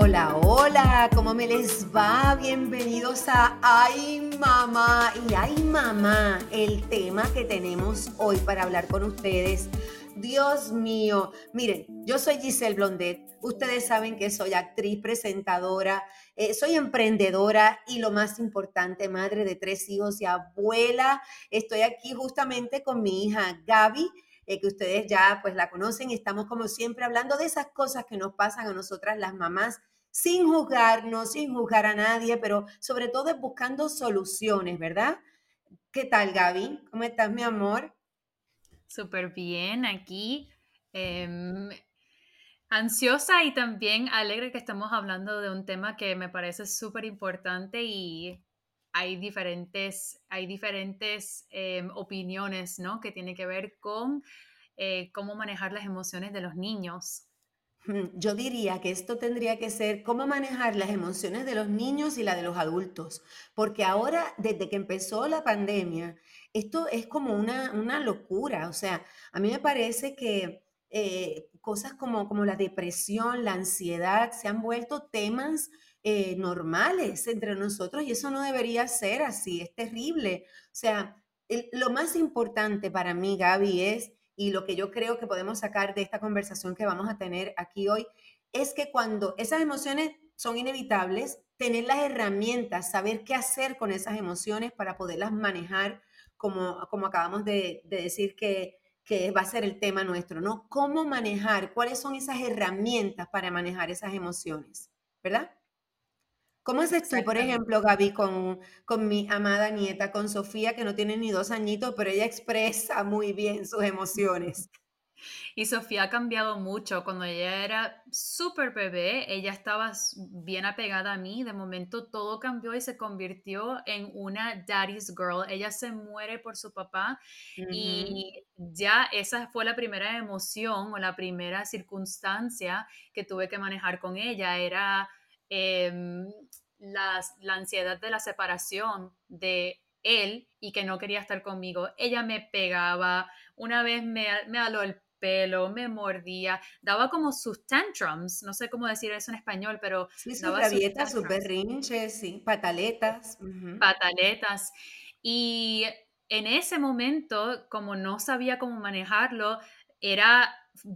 Hola, hola, ¿cómo me les va? Bienvenidos a Ay Mamá y Ay Mamá, el tema que tenemos hoy para hablar con ustedes. Dios mío, miren, yo soy Giselle Blondet, ustedes saben que soy actriz, presentadora, eh, soy emprendedora y lo más importante, madre de tres hijos y abuela. Estoy aquí justamente con mi hija Gaby. Eh, que ustedes ya pues la conocen estamos como siempre hablando de esas cosas que nos pasan a nosotras las mamás sin juzgarnos, sin juzgar a nadie, pero sobre todo buscando soluciones, ¿verdad? ¿Qué tal, Gaby? ¿Cómo estás, mi amor? Súper bien, aquí. Em, ansiosa y también alegre que estamos hablando de un tema que me parece súper importante y hay diferentes, hay diferentes em, opiniones, ¿no? Que tiene que ver con eh, cómo manejar las emociones de los niños. Yo diría que esto tendría que ser cómo manejar las emociones de los niños y la de los adultos, porque ahora, desde que empezó la pandemia, esto es como una, una locura. O sea, a mí me parece que eh, cosas como, como la depresión, la ansiedad, se han vuelto temas eh, normales entre nosotros y eso no debería ser así, es terrible. O sea, lo más importante para mí, Gaby, es y lo que yo creo que podemos sacar de esta conversación que vamos a tener aquí hoy es que cuando esas emociones son inevitables, tener las herramientas, saber qué hacer con esas emociones para poderlas manejar, como, como acabamos de, decir que, que va a ser el tema nuestro, ¿no? ¿Cómo manejar? ¿Cuáles son esas herramientas para manejar esas emociones? ¿Verdad? ¿Cómo es esto, por ejemplo, Gaby, con, con mi amada nieta, con Sofía, que no tiene ni dos añitos, pero ella expresa muy bien sus emociones? Y Sofía ha cambiado mucho. Cuando ella era súper bebé, ella estaba bien apegada a mí. De momento todo cambió y se convirtió en una daddy's girl. Ella se muere por su papá y ya esa fue la primera emoción o la primera circunstancia que tuve que manejar con ella. Era Em, la, ansiedad de la separación de él y que no quería estar conmigo. Ella me pegaba, una vez me, me aló el pelo, me mordía, daba como sus tantrums, no sé cómo decir eso en español, pero... Sí, sus rabietas, sus, berrinches, sí, pataletas. Pataletas. Y en ese momento, como no sabía cómo manejarlo, era,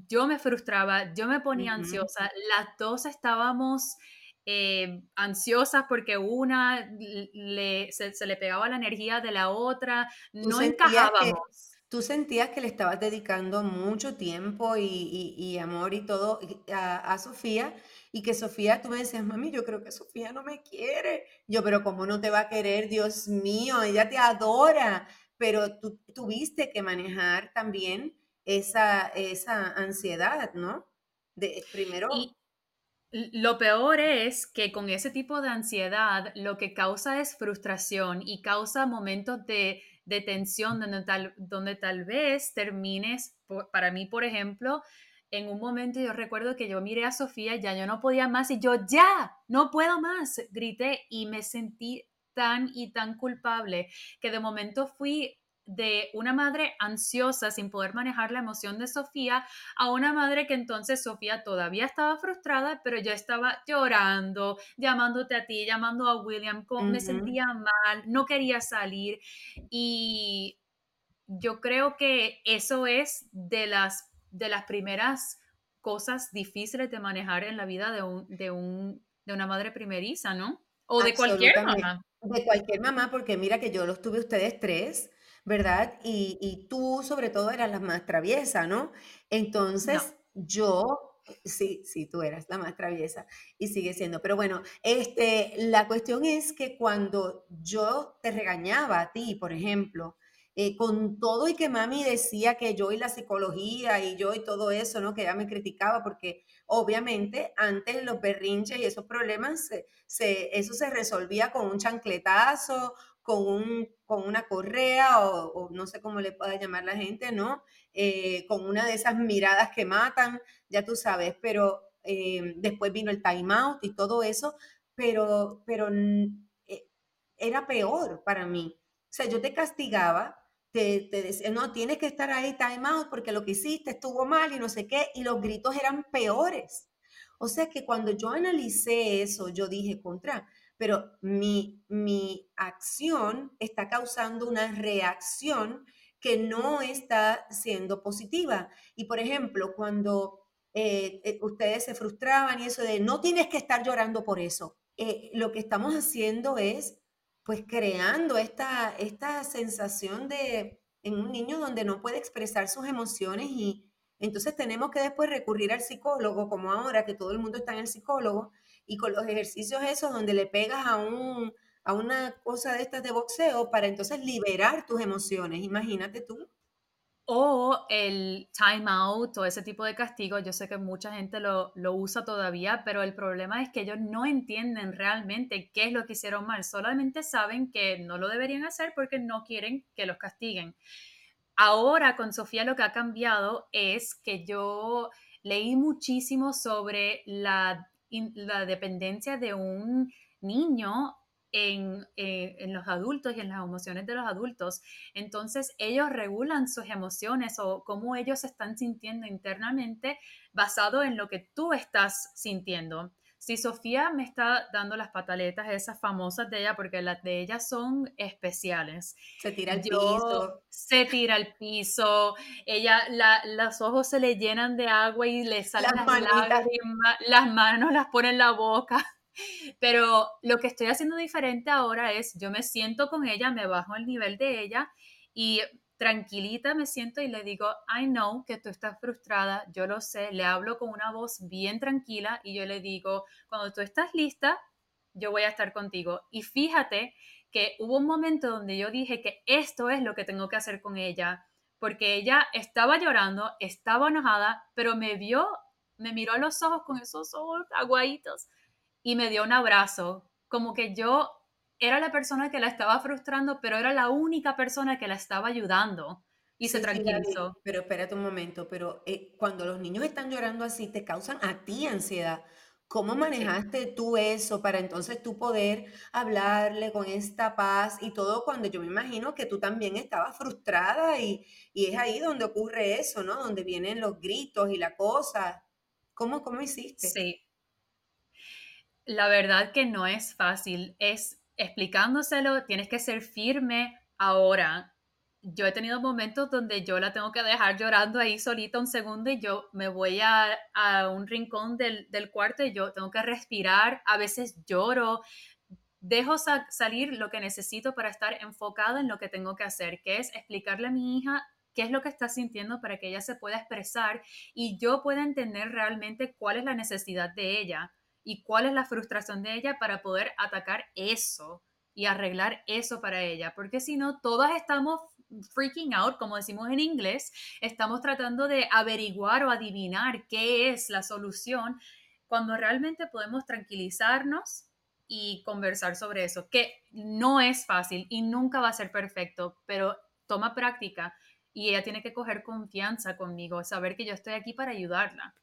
yo me frustraba, yo me ponía ansiosa, las dos estábamos eh, ansiosas porque una le, se, le pegaba la energía de la otra, no encajábamos. tú sentías que le estabas dedicando mucho tiempo y, amor y todo a, Sofía y que Sofía, tú me decías, mami, yo creo que Sofía no me quiere. Yo, pero ¿cómo no te va a querer? Dios mío, ella te adora. Pero tú tuviste que manejar también esa, esa ansiedad, ¿no? De, primero... Lo peor es que con ese tipo de ansiedad lo que causa es frustración y causa momentos de, tensión donde tal, donde tal vez termines, para mí por ejemplo, en un momento yo recuerdo que yo miré a Sofía, ya yo no podía más y yo ya, no puedo más, grité y me sentí tan y tan culpable que de momento fui de una madre ansiosa sin poder manejar la emoción de Sofía a una madre que entonces Sofía todavía estaba frustrada, pero ya estaba llorando, llamándote a ti, llamando a William, me sentía mal, no quería salir y yo creo que eso es de las, de las primeras cosas difíciles de manejar en la vida de, un, de, un, de una madre primeriza, ¿no? O de cualquier mamá. De cualquier mamá, porque mira que yo los tuve ustedes tres ¿verdad? Y, tú sobre todo eras la más traviesa, ¿no? Entonces yo, sí, sí, tú eras la más traviesa y sigue siendo. Pero bueno, este, la cuestión es que cuando yo te regañaba a ti, por ejemplo, eh, con todo y que mami decía que yo y la psicología y yo y todo eso, ¿no? Que ella me criticaba porque obviamente antes los berrinches y esos problemas, se, eso se resolvía con un chancletazo con, un, con una correa o, no sé cómo le pueda llamar la gente, ¿no? Eh, con una de esas miradas que matan, ya tú sabes, pero eh, después vino el time out y todo eso, pero, pero eh, era peor para mí. O sea, yo te castigaba, te, decía, no, tienes que estar ahí time out porque lo que hiciste estuvo mal y no sé qué, y los gritos eran peores. O sea que cuando yo analicé eso, yo dije contra, pero mi, mi acción está causando una reacción que no está siendo positiva. Y por ejemplo, cuando eh, eh, ustedes se frustraban y eso de no tienes que estar llorando por eso, eh, lo que estamos haciendo es pues creando esta, esta sensación de en un niño donde no puede expresar sus emociones y entonces tenemos que después recurrir al psicólogo, como ahora que todo el mundo está en el psicólogo, y con los ejercicios esos donde le pegas a, un, a una cosa de estas de boxeo para entonces liberar tus emociones, imagínate tú. O el time out o ese tipo de castigo, yo sé que mucha gente lo, lo, usa todavía, pero el problema es que ellos no entienden realmente qué es lo que hicieron mal, solamente saben que no lo deberían hacer porque no quieren que los castiguen. Ahora con Sofía lo que ha cambiado es que yo leí muchísimo sobre la, la dependencia de un niño en, eh, en, los adultos y en las emociones de los adultos. Entonces ellos regulan sus emociones o cómo ellos se están sintiendo internamente basado en lo que tú estás sintiendo. Si Sofía me está dando las pataletas esas famosas de ella, porque las de ella son especiales. Se tira al piso. Se tira al piso. Ella, la, los ojos se le llenan de agua y le salen las, las lágrimas. Las manos las pone en la boca. Pero lo que estoy haciendo diferente ahora es, yo me siento con ella, me bajo el nivel de ella y tranquilita me siento y le digo, I know que tú estás frustrada, yo lo sé, le hablo con una voz bien tranquila y yo le digo, cuando tú estás lista, yo voy a estar contigo. Y fíjate que hubo un momento donde yo dije que esto es lo que tengo que hacer con ella, porque ella estaba llorando, estaba enojada, pero me vio, me miró a los ojos con esos ojos aguaditos y me dio un abrazo, como que yo era la persona que la estaba frustrando, pero era la única persona que la estaba ayudando y se tranquilizó. pero espérate un momento, pero eh, cuando los niños están llorando así, te causan a ti ansiedad. ¿Cómo manejaste tú eso para entonces tú poder hablarle con esta paz y todo cuando yo me imagino que tú también estabas frustrada y, y es ahí donde ocurre eso, ¿no? Donde vienen los gritos y la cosa. ¿Cómo, cómo hiciste? Sí, la verdad que no es fácil, es explicándoselo, tienes que ser firme. Ahora. Yo he tenido momentos donde yo la tengo que dejar llorando ahí solita un segundo y yo me voy a, un rincón del, cuarto y yo tengo que respirar, a veces lloro, dejo salir lo que necesito para estar enfocada en lo que tengo que hacer, que es explicarle a mi hija qué es lo que está sintiendo para que ella se pueda expresar y yo pueda entender realmente cuál es la necesidad de ella y cuál es la frustración de ella para poder atacar eso y arreglar eso para ella, porque si no, todas estamos freaking out, como decimos en inglés, estamos tratando de averiguar o adivinar qué es la solución, cuando realmente podemos tranquilizarnos y conversar sobre eso, que no es fácil y nunca va a ser perfecto, pero toma práctica y ella tiene que coger confianza conmigo, saber que yo estoy aquí para ayudarla.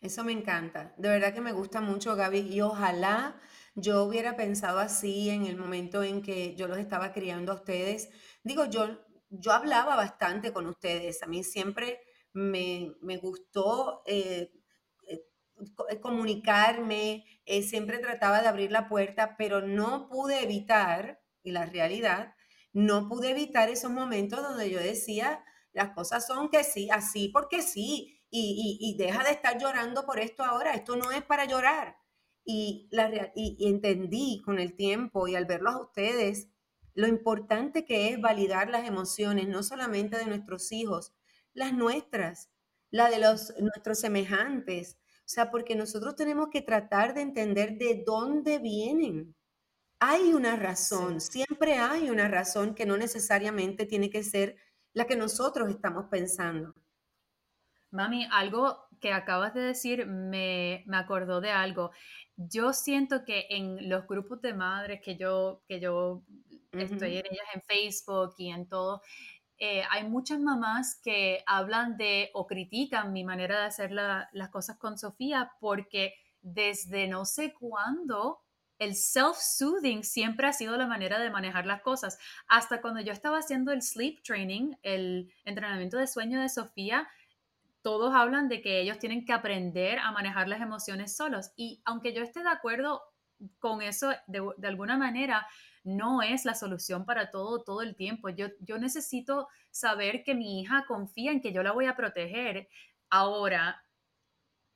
Eso me encanta. De verdad que me gusta mucho, Gaby. Y ojalá yo hubiera pensado así en el momento en que yo los estaba criando a ustedes. Digo, yo, yo hablaba bastante con ustedes. A mí siempre me, gustó eh, eh, eh, comunicarme, siempre trataba de abrir la puerta, pero no pude evitar, y la realidad, no pude evitar esos momentos donde yo decía, las cosas son que sí, así porque sí y, deja de estar llorando por esto ahora, esto no es para llorar. Y, la, y, entendí con el tiempo y al verlos a ustedes lo importante que es validar las emociones, no solamente de nuestros hijos, las nuestras, la de los, nuestros semejantes. O sea, porque nosotros tenemos que tratar de entender de dónde vienen. Hay una razón, siempre hay una razón que no necesariamente tiene que ser la que nosotros estamos pensando. Mami, algo que acabas de decir me, me, acordó de algo. Yo siento que en los grupos de madres que yo, que yo estoy en ellas en Facebook y en todo, eh, hay muchas mamás que hablan de o critican mi manera de hacer las cosas con Sofía porque desde no sé cuándo el self-soothing siempre ha sido la manera de manejar las cosas. Hasta cuando yo estaba haciendo el sleep training, el entrenamiento de sueño de Sofía, todos hablan de que ellos tienen que aprender a manejar las emociones solos. Y aunque yo esté de acuerdo con eso de, alguna manera, no es la solución para todo todo el tiempo. Yo, yo necesito saber que mi hija confía en que yo la voy a proteger. Ahora,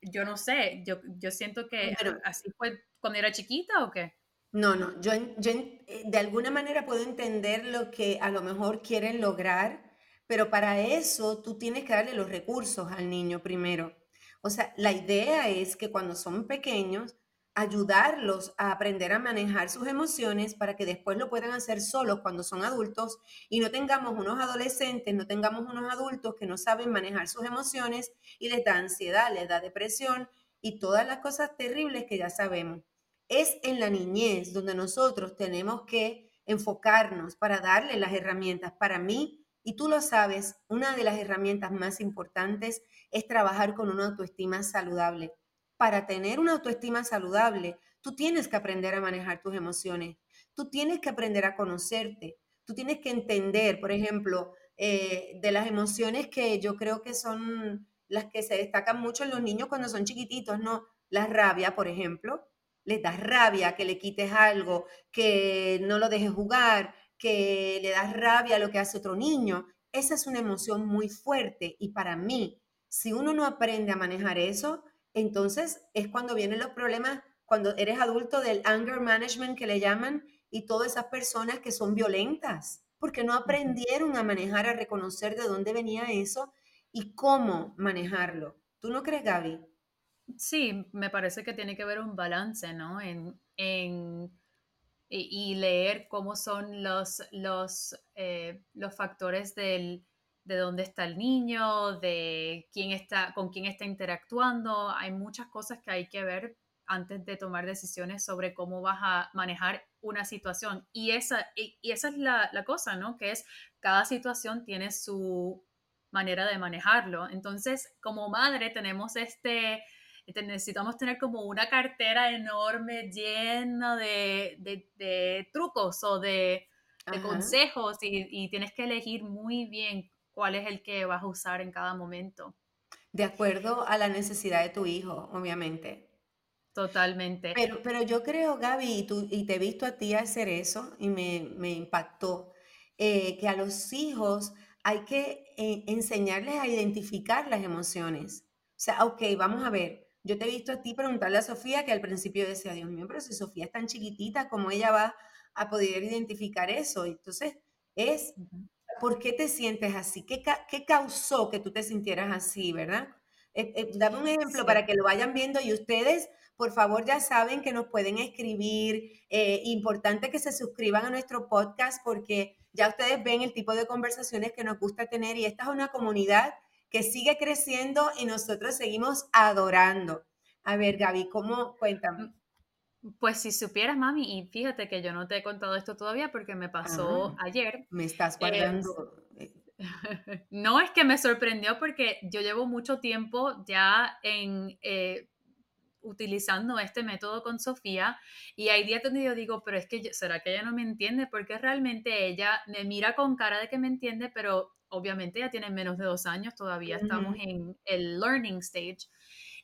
yo no sé, yo, yo siento que así fue cuando era chiquita o qué. No, no, yo, yo eh, de alguna manera puedo entender lo que a lo mejor quieren lograr, pero para eso tú tienes que darle los recursos al niño primero. O sea, la idea es que cuando son pequeños, ayudarlos a aprender a manejar sus emociones para que después lo puedan hacer solos cuando son adultos y no tengamos unos adolescentes, no tengamos unos adultos que no saben manejar sus emociones y les da ansiedad, les da depresión y todas las cosas terribles que ya sabemos. Es en la niñez donde nosotros tenemos que enfocarnos para darle las herramientas. Para mí, y tú lo sabes, una de las herramientas más importantes es trabajar con una autoestima saludable. Para tener una autoestima saludable, tú tienes que aprender a manejar tus emociones, tú tienes que aprender a conocerte, tú tienes que entender, por ejemplo, eh, de las emociones que yo creo que son las que se destacan mucho en los niños cuando son chiquititos, ¿no? La rabia, por ejemplo, les da rabia que le quites algo, que no lo dejes jugar, que le das rabia a lo que hace otro niño, esa es una emoción muy fuerte y para mí, si uno no aprende a manejar eso, entonces es cuando vienen los problemas, cuando eres adulto del anger management que le llaman y todas esas personas que son violentas, porque no aprendieron a manejar, a reconocer de dónde venía eso y cómo manejarlo. ¿Tú no crees, Gaby? Sí, me parece que tiene que haber un balance, ¿no? En, en y, leer cómo son los, los, eh, los factores del, de dónde está el niño, de quién está, con quién está interactuando. Hay muchas cosas que hay que ver antes de tomar decisiones sobre cómo vas a manejar una situación. Y esa, y, esa es la, la, cosa, ¿no? Que es, cada situación tiene su manera de manejarlo. Entonces, como madre tenemos este, necesitamos tener como una cartera enorme llena de, de, trucos o de, consejos y, y, tienes que elegir muy bien cuál es el que vas a usar en cada momento. De acuerdo a la necesidad de tu hijo, obviamente. Totalmente. Pero, pero yo creo, Gaby, y, tú, y te he visto a ti hacer eso y me, me impactó, eh, que a los hijos hay que eh, enseñarles a identificar las emociones. O sea, ok, vamos a ver, yo te he visto a ti preguntarle a Sofía que al principio decía, Dios mío, pero si Sofía es tan chiquitita, ¿cómo ella va a poder identificar eso? Entonces, es, ¿por qué te sientes así? ¿Qué, qué causó que tú te sintieras así, verdad? Eh, eh, dame un ejemplo para que lo vayan viendo y ustedes, por favor, ya saben que nos pueden escribir. Eh, importante que se suscriban a nuestro podcast porque ya ustedes ven el tipo de conversaciones que nos gusta tener y esta es una comunidad que sigue creciendo y nosotros seguimos adorando. A ver, Gaby, ¿cómo? Cuéntame. Pues si supieras, mami, y fíjate que yo no te he contado esto todavía porque me pasó ah, ayer. Me estás guardando. no es que me sorprendió porque yo llevo mucho tiempo ya en eh, utilizando este método con Sofía y hay días donde yo digo, pero es que, ¿será que ella no me entiende? Porque realmente ella me mira con cara de que me entiende, pero obviamente ya tiene menos de dos años, todavía estamos en el learning stage.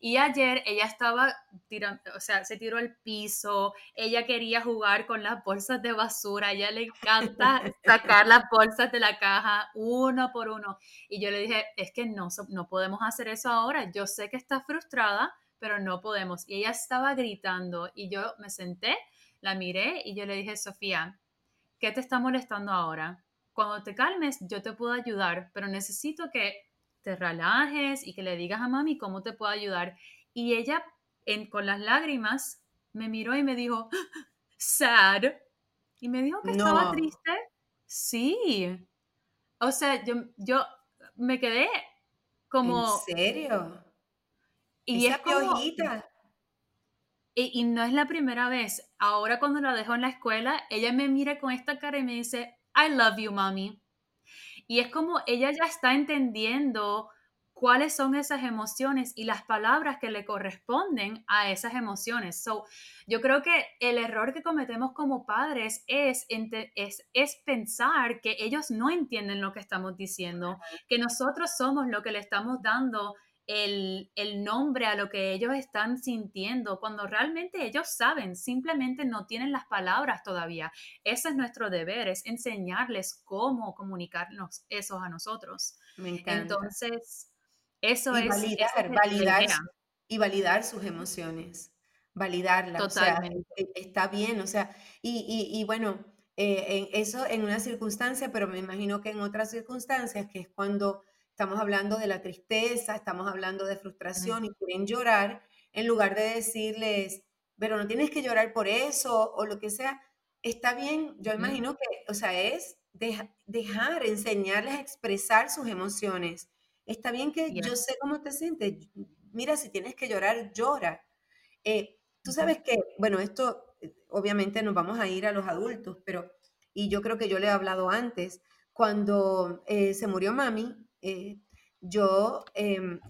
Y ayer ella estaba tirando, o sea, se tiró al piso, ella quería jugar con las bolsas de basura, a ella le encanta sacar las bolsas de la caja uno por uno. Y yo le dije, es que no, no podemos hacer eso ahora, yo sé que está frustrada, pero no podemos. Y ella estaba gritando y yo me senté, la miré y yo le dije, Sofía, ¿qué te está molestando ahora? Cuando te calmes, yo te puedo ayudar, pero necesito que te relajes y que le digas a mami cómo te puedo ayudar. Y ella, con las lágrimas, me miró y me dijo, sad. Y me dijo que estaba triste. Sí. O sea, yo, yo me quedé como... ¿En serio? Y es como, y, y, no es la primera vez. Ahora cuando la dejo en la escuela, ella me mira con esta cara y me dice, I love you, mommy. Y es como ella ya está entendiendo cuáles son esas emociones y las palabras que le corresponden a esas emociones. So, yo creo que el error que cometemos como padres es, es, es, pensar que ellos no entienden lo que estamos diciendo, que nosotros somos lo que le estamos dando el, el, nombre a lo que ellos están sintiendo, cuando realmente ellos saben, simplemente no tienen las palabras todavía. Ese es nuestro deber, es enseñarles cómo comunicarnos eso a nosotros. Me encanta. Entonces, eso y es... Validar, es validar, y validar sus emociones, validarlas. Totalmente. O sea, e, está bien, o sea, y, y, y bueno, eh, en eso en una circunstancia, pero me imagino que en otras circunstancias, que es cuando estamos hablando de la tristeza, estamos hablando de frustración y quieren llorar, en lugar de decirles, pero no tienes que llorar por eso o lo que sea, está bien, yo imagino que, o sea, es dejar, enseñarles a expresar sus emociones. Está bien que yo sé cómo te sientes, mira, si tienes que llorar, llora. Eh, tú sabes que, bueno, esto eh, obviamente nos vamos a ir a los adultos, pero, y yo creo que yo le he hablado antes, cuando eh, se murió mami, eh, yo em,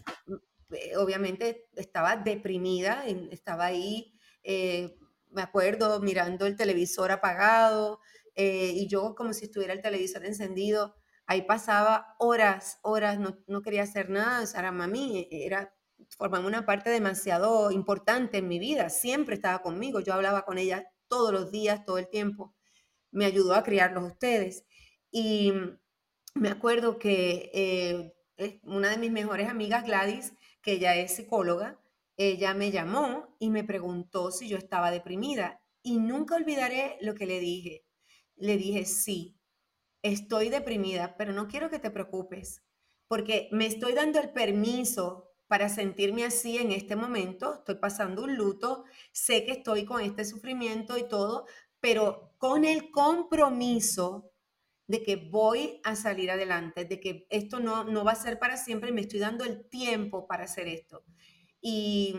eh, obviamente estaba deprimida, estaba ahí, eh, me acuerdo, mirando el televisor apagado y yo como si estuviera el televisor encendido. Ahí pasaba horas, horas, no, no quería hacer nada. O era mami, era, formaba una parte demasiado importante en mi vida. Siempre estaba conmigo. Yo hablaba con ella todos los días, todo el tiempo. Me ayudó a criarlos ustedes. Y me acuerdo que eh, una de mis mejores amigas, Gladys, que ella es psicóloga, ella me llamó y me preguntó si yo estaba deprimida. Y nunca olvidaré lo que le dije. Le dije, sí, estoy deprimida, pero no quiero que te preocupes, porque me estoy dando el permiso para sentirme así en este momento. Estoy pasando un luto, sé que estoy con este sufrimiento y todo, pero con el compromiso de que voy a salir adelante, de que esto no, no va a ser para siempre me estoy dando el tiempo para hacer esto. Y,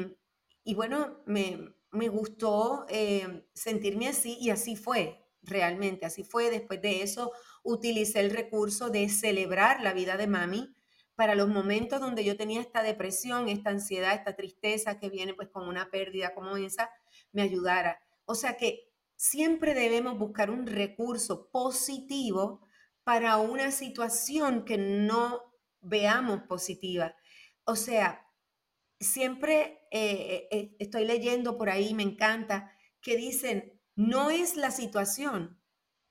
y bueno, me, me gustó eh, sentirme así y así fue, realmente, así fue. Después de eso, utilicé el recurso de celebrar la vida de mami para los momentos donde yo tenía esta depresión, esta ansiedad, esta tristeza que viene pues con una pérdida como esa, me ayudara. O sea que siempre debemos buscar un recurso positivo para una situación que no veamos positiva. O sea, siempre eh, eh, estoy leyendo por ahí, me encanta, que dicen, no es la situación,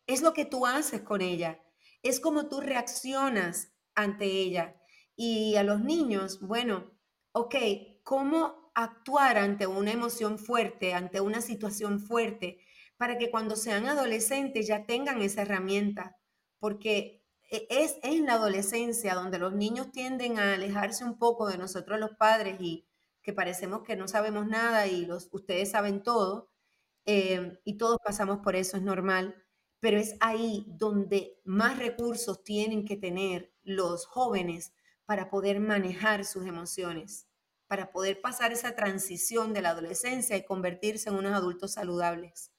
es lo que tú haces con ella, es como tú reaccionas ante ella. Y a los niños, bueno, ok, ¿cómo actuar ante una emoción fuerte, ante una situación fuerte? Para que cuando sean adolescentes ya tengan esa herramienta, porque e, es en la adolescencia donde los niños tienden a alejarse un poco de nosotros los padres y que parecemos que no sabemos nada y los, ustedes saben todo, eh, y todos pasamos por eso, es normal, pero es ahí donde más recursos tienen que tener los jóvenes para poder manejar sus emociones, para poder pasar esa transición de la adolescencia y convertirse en unos adultos saludables.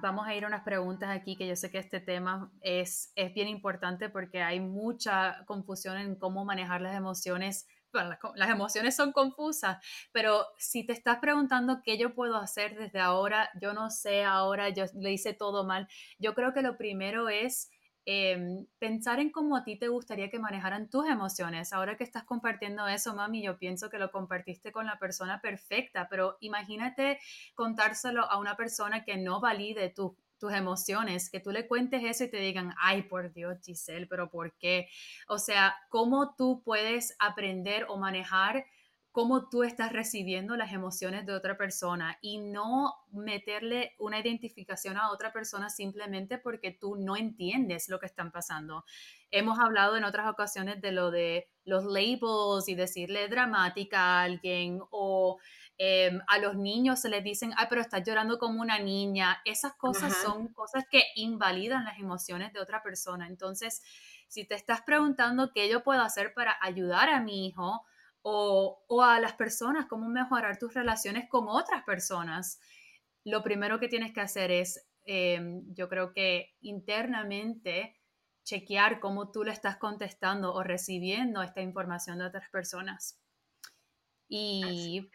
Vamos a ir a unas preguntas aquí, que yo sé que este tema es, es bien importante porque hay mucha confusión en cómo manejar las emociones. Bueno, las, las, emociones son confusas, pero si te estás preguntando qué yo puedo hacer desde ahora, yo no sé ahora, yo le hice todo mal, yo creo que lo primero es Em, pensar en cómo a ti te gustaría que manejaran tus emociones. Ahora que estás compartiendo eso, mami, yo pienso que lo compartiste con la persona perfecta, pero imagínate contárselo a una persona que no valide tus emociones, que tú le cuentes eso y te digan, ay, por Dios, Giselle, pero ¿por qué? O sea, ¿cómo tú puedes aprender o manejar cómo tú estás recibiendo las emociones de otra persona y no meterle una identificación a otra persona simplemente porque tú no entiendes lo que están pasando. Hemos hablado en otras ocasiones de lo de los labels y decirle dramática a alguien o em, a los niños se les dicen, ay, pero estás llorando como una niña. Esas cosas son cosas que invalidan las emociones de otra persona. Entonces, si te estás preguntando qué yo puedo hacer para ayudar a mi hijo, o, a las personas, cómo mejorar tus relaciones con otras personas, lo primero que tienes que hacer es, em, yo creo que internamente, chequear cómo tú le estás contestando o recibiendo esta información de otras personas. Y,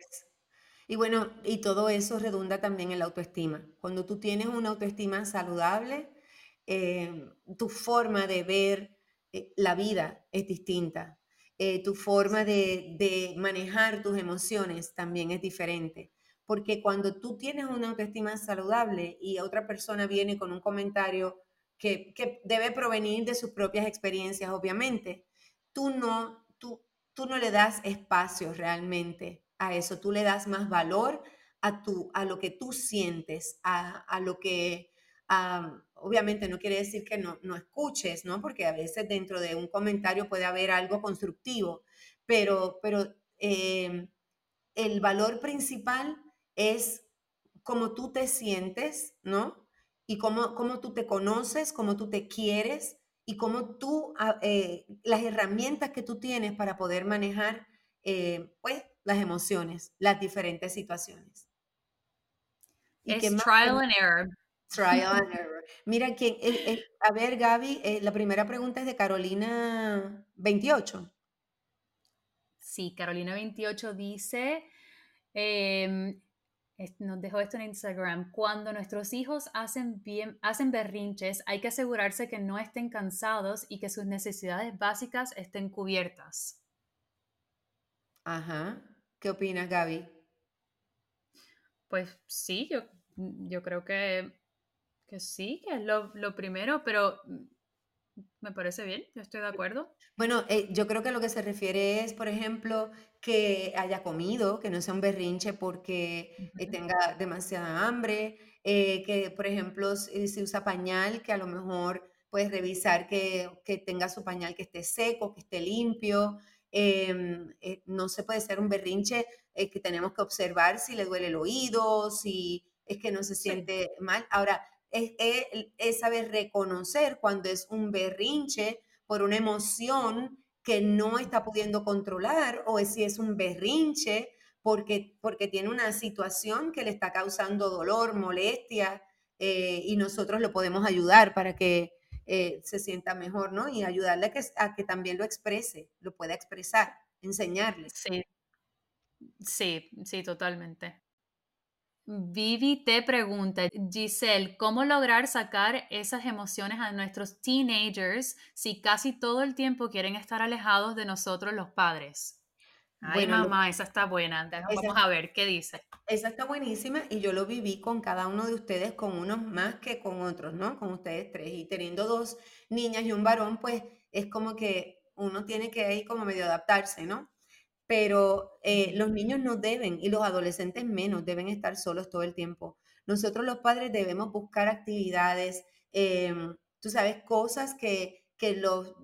y bueno, y todo eso redunda también en la autoestima. Cuando tú tienes una autoestima saludable, em, tu forma de ver eh, la vida es distinta. Eh, tu forma de, de manejar tus emociones también es diferente. Porque cuando tú tienes una autoestima saludable y otra persona viene con un comentario que, que debe provenir de sus propias experiencias, obviamente, tú no, tú, tú no le das espacio realmente a eso, tú le das más valor a, tu, a lo que tú sientes, a, a lo que, obviamente no quiere decir que no, no, escuches, ¿no? Porque a veces dentro de un comentario puede haber algo constructivo, pero, pero eh, el valor principal es cómo tú te sientes, ¿no? Y cómo, cómo tú te conoces, cómo tú te quieres y cómo tú, ah, eh, las herramientas que tú tienes para poder manejar, eh, pues, las emociones, las diferentes situaciones. ¿Y es trial and error. Trial and error. Mira, quién, a ver, Gaby, eh, la primera pregunta es de Carolina 28. Sí, Carolina 28 dice, em, nos dejó esto en Instagram, cuando nuestros hijos hacen, bien, hacen berrinches, hay que asegurarse que no estén cansados y que sus necesidades básicas estén cubiertas. Ajá. ¿Qué opinas, Gaby? Pues sí, yo, yo creo que, que sí, que es lo, lo primero, pero me parece bien, yo estoy de acuerdo. Bueno, eh, yo creo que lo que se refiere es, por ejemplo, que haya comido, que no sea un berrinche porque eh, tenga demasiada hambre, eh, que, por ejemplo, si, si, usa pañal, que a lo mejor puedes revisar que, que, tenga su pañal que esté seco, que esté limpio. Em, no se puede ser un berrinche que tenemos que observar si le duele el oído, si es que no se siente mal. Ahora, es, saber reconocer cuando es un berrinche por una emoción que no está pudiendo controlar o si es un berrinche porque, porque tiene una situación que le está causando dolor, molestia eh, y nosotros lo podemos ayudar para que eh, se sienta mejor, ¿no? Y ayudarle a que, a que también lo exprese, lo pueda expresar, enseñarle. Sí, sí, sí, totalmente. Vivi te pregunta, Giselle, ¿cómo lograr sacar esas emociones a nuestros teenagers si casi todo el tiempo quieren estar alejados de nosotros los padres? Ay, bueno, mamá, esa está buena. Vamos a ver qué dice. Esa está buenísima y yo lo viví con cada uno de ustedes, con unos más que con otros, ¿no? Con ustedes tres. Y teniendo dos niñas y un varón, pues es como que uno tiene que ir como medio adaptarse, ¿no? Pero eh, los niños no deben y los adolescentes menos deben estar solos todo el tiempo. Nosotros los padres debemos buscar actividades, em, tú sabes, cosas que, que los,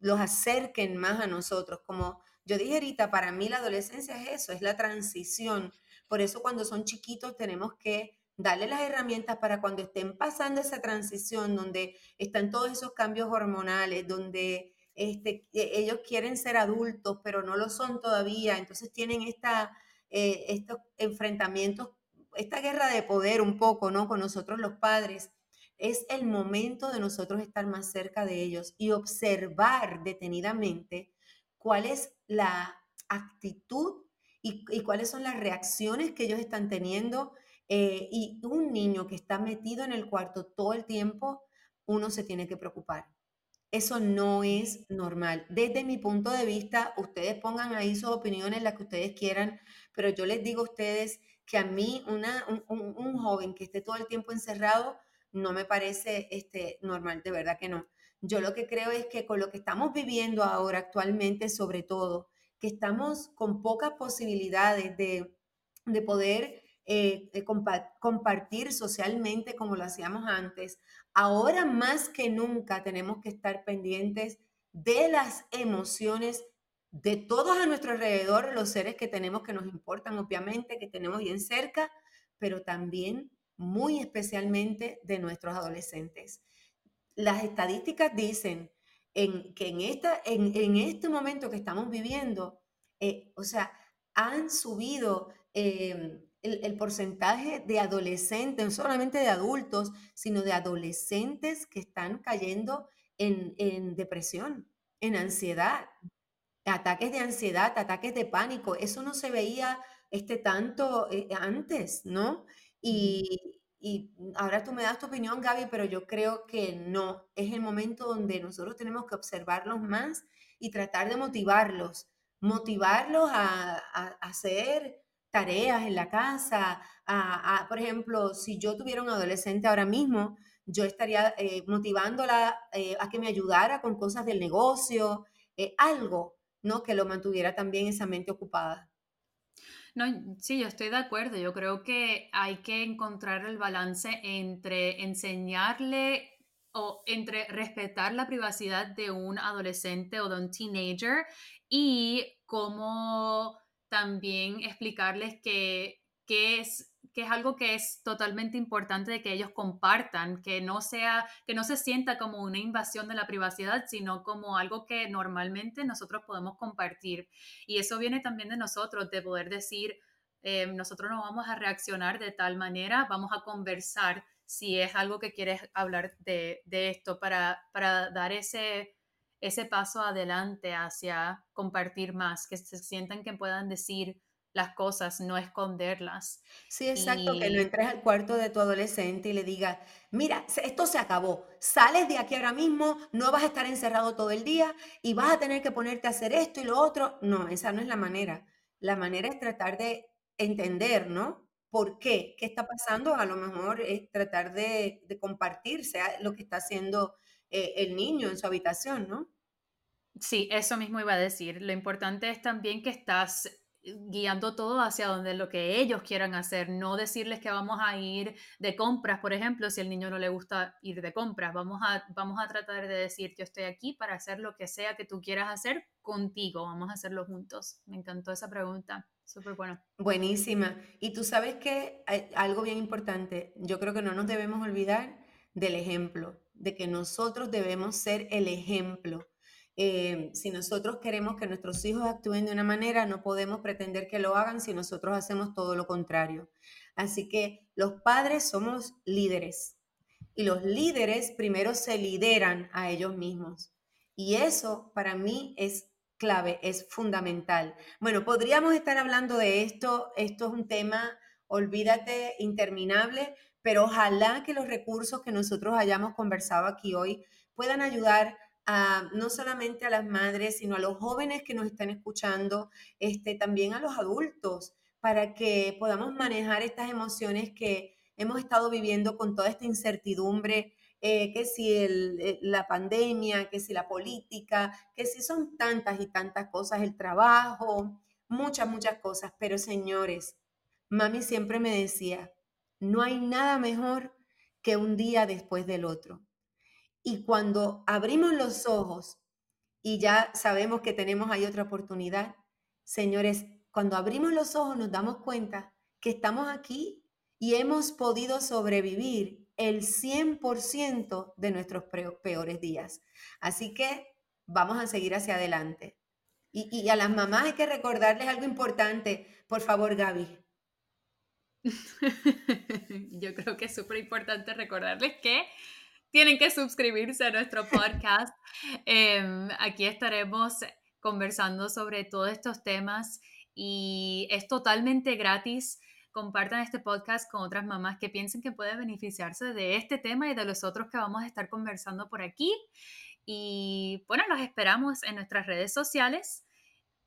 los acerquen más a nosotros. Como yo dije ahorita, para mí la adolescencia es eso, es la transición. Por eso cuando son chiquitos tenemos que darle las herramientas para cuando estén pasando esa transición, donde están todos esos cambios hormonales, donde este, e, ellos quieren ser adultos, pero no lo son todavía, entonces tienen esta, eh, estos enfrentamientos, esta guerra de poder un poco, ¿no? Con nosotros los padres. Es el momento de nosotros estar más cerca de ellos y observar detenidamente cuál es la actitud y, cuáles son las reacciones que ellos están teniendo. Eh, y un niño que está metido en el cuarto todo el tiempo, uno se tiene que preocupar eso no es normal. Desde mi punto de vista, ustedes pongan ahí sus opiniones, las que ustedes quieran, pero yo les digo a ustedes que a mí una, un, joven que esté todo el tiempo encerrado no me parece este, normal, de verdad que no. Yo lo que creo es que con lo que estamos viviendo ahora actualmente, sobre todo, que estamos con pocas posibilidades de, de poder eh, compartir socialmente como lo hacíamos antes, ahora más que nunca tenemos que estar pendientes de las emociones de todos a nuestro alrededor, los seres que tenemos que nos importan, obviamente, que tenemos bien cerca, pero también muy especialmente de nuestros adolescentes. Las estadísticas dicen en, que en, esta, en, este momento que estamos viviendo, eh, o sea, han subido em, el, porcentaje de adolescentes, no solamente de adultos, sino de adolescentes que están cayendo en, depresión, en ansiedad, ataques de ansiedad, ataques de pánico. Eso no se veía este tanto eh, antes, ¿no? Y, y ahora tú me das tu opinión, Gaby, pero yo creo que no. Es el momento donde nosotros tenemos que observarlos más y tratar de motivarlos. Motivarlos a, hacer tareas en la casa. A, por ejemplo, si yo tuviera un adolescente ahora mismo, yo estaría eh, motivándola eh, a que me ayudara con cosas del negocio, eh, algo, ¿no? Que lo mantuviera también esa mente ocupada. No, sí, yo estoy de acuerdo. Yo creo que hay que encontrar el balance entre enseñarle o entre respetar la privacidad de un adolescente o de un teenager y cómo también explicarles que, que es que es algo que es totalmente importante de que ellos compartan, que no sea, que no se sienta como una invasión de la privacidad, sino como algo que normalmente nosotros podemos compartir. Y eso viene también de nosotros, de poder decir, eh, nosotros no vamos a reaccionar de tal manera, vamos a conversar si es algo que quieres hablar de, de esto para, para dar ese, ese paso adelante hacia compartir más, que se sientan que puedan decir, las cosas, no esconderlas. Sí, exacto, que no entres al cuarto de tu adolescente y le digas, mira, esto se acabó, sales de aquí ahora mismo, no vas a estar encerrado todo el día y vas a tener que ponerte a hacer esto y lo otro. No, esa no es la manera. La manera es tratar de entender, ¿no? ¿Por qué? ¿Qué está pasando? A lo mejor es tratar de, de compartir lo que está haciendo eh, el niño en su habitación, ¿no? Sí, eso mismo iba a decir. Lo importante es también que estás guiando todo hacia donde lo que ellos quieran hacer, no decirles que vamos a ir de compras, por ejemplo, si al niño no le gusta ir de compras, vamos a, vamos a tratar de decir, yo estoy aquí para hacer lo que sea que tú quieras hacer contigo, vamos a hacerlo juntos. Me encantó esa pregunta, súper bueno. Buenísima. Y tú sabes que algo bien importante, yo creo que no nos debemos olvidar del ejemplo, de que nosotros debemos ser el ejemplo eh, si nosotros queremos que nuestros hijos actúen de una manera, no podemos pretender que lo hagan si nosotros hacemos todo lo contrario. Así que los padres somos líderes y los líderes primero se lideran a ellos mismos. Y eso para mí es clave, es fundamental. Bueno, podríamos estar hablando de esto, esto es un tema, olvídate, interminable, pero ojalá que los recursos que nosotros hayamos conversado aquí hoy puedan ayudar no solamente a las madres, sino a los jóvenes que nos están escuchando, este, también a los adultos, para que podamos manejar estas emociones que hemos estado viviendo con toda esta incertidumbre, eh, que si el, la pandemia, que si la política, que si son tantas y tantas cosas, el trabajo, muchas, muchas cosas. Pero señores, mami siempre me decía, no hay nada mejor que un día después del otro. Y cuando abrimos los ojos y ya sabemos que tenemos ahí otra oportunidad, señores, cuando abrimos los ojos nos damos cuenta que estamos aquí y hemos podido sobrevivir el 100% de nuestros peores días. Así que vamos a seguir hacia adelante. Y, a las mamás hay que recordarles algo importante. Por favor, Gaby. Yo creo que es súper importante recordarles que tienen que suscribirse a nuestro podcast. Em, aquí estaremos conversando sobre todos estos temas y es totalmente gratis. Compartan este podcast con otras mamás que piensen que pueden beneficiarse de este tema y de los otros que vamos a estar conversando por aquí. Y bueno, los esperamos en nuestras redes sociales.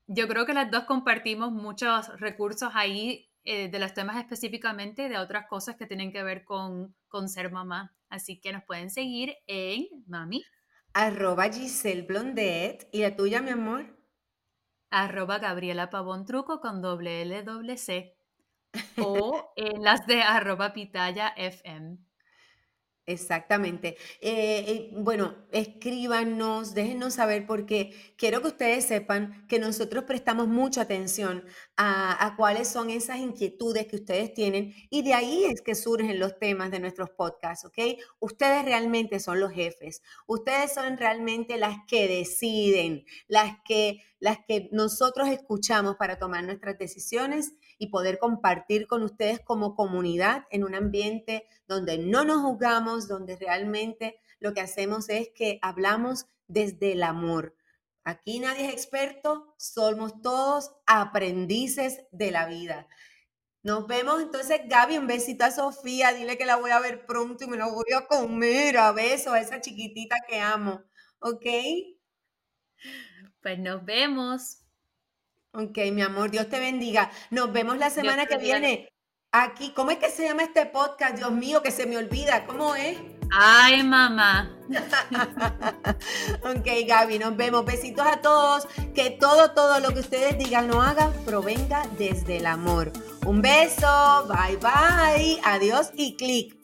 Yo creo que las dos compartimos muchos recursos ahí eh, de los temas específicamente de otras cosas que tienen que ver con, con ser mamá. Así que nos pueden seguir en Mami. Arroba Giselle Blondet. ¿Y la tuya, mi amor? Arroba Gabriela Pavón Truco con doble L doble C. O en las de arroba Pitaya FM. Exactamente. Eh, eh, bueno, escríbanos, déjenos saber porque quiero que ustedes sepan que nosotros prestamos mucha atención a, cuáles son esas inquietudes que ustedes tienen y de ahí es que surgen los temas de nuestros podcasts, ¿ok? Ustedes realmente son los jefes, ustedes son realmente las que deciden, las que, las que nosotros escuchamos para tomar nuestras decisiones y poder compartir con ustedes como comunidad en un ambiente donde no nos juzgamos, donde realmente lo que hacemos es que hablamos desde el amor. Aquí nadie es experto, somos todos aprendices de la vida. Nos vemos entonces, Gaby. Un besito a Sofía. Dile que la voy a ver pronto y me la voy a comer. A besos a esa chiquitita que amo. ¿Ok? Pues nos vemos. Ok, mi amor. Dios te bendiga. Nos vemos la semana que viene. Aquí, ¿cómo es que se llama este podcast? Dios mío, que se me olvida. ¿Cómo es? Ay, mamá. ok, Gaby, nos vemos. Besitos a todos. Que todo, todo lo que ustedes digan o hagan provenga desde el amor. Un beso. Bye, bye. Adiós y clic.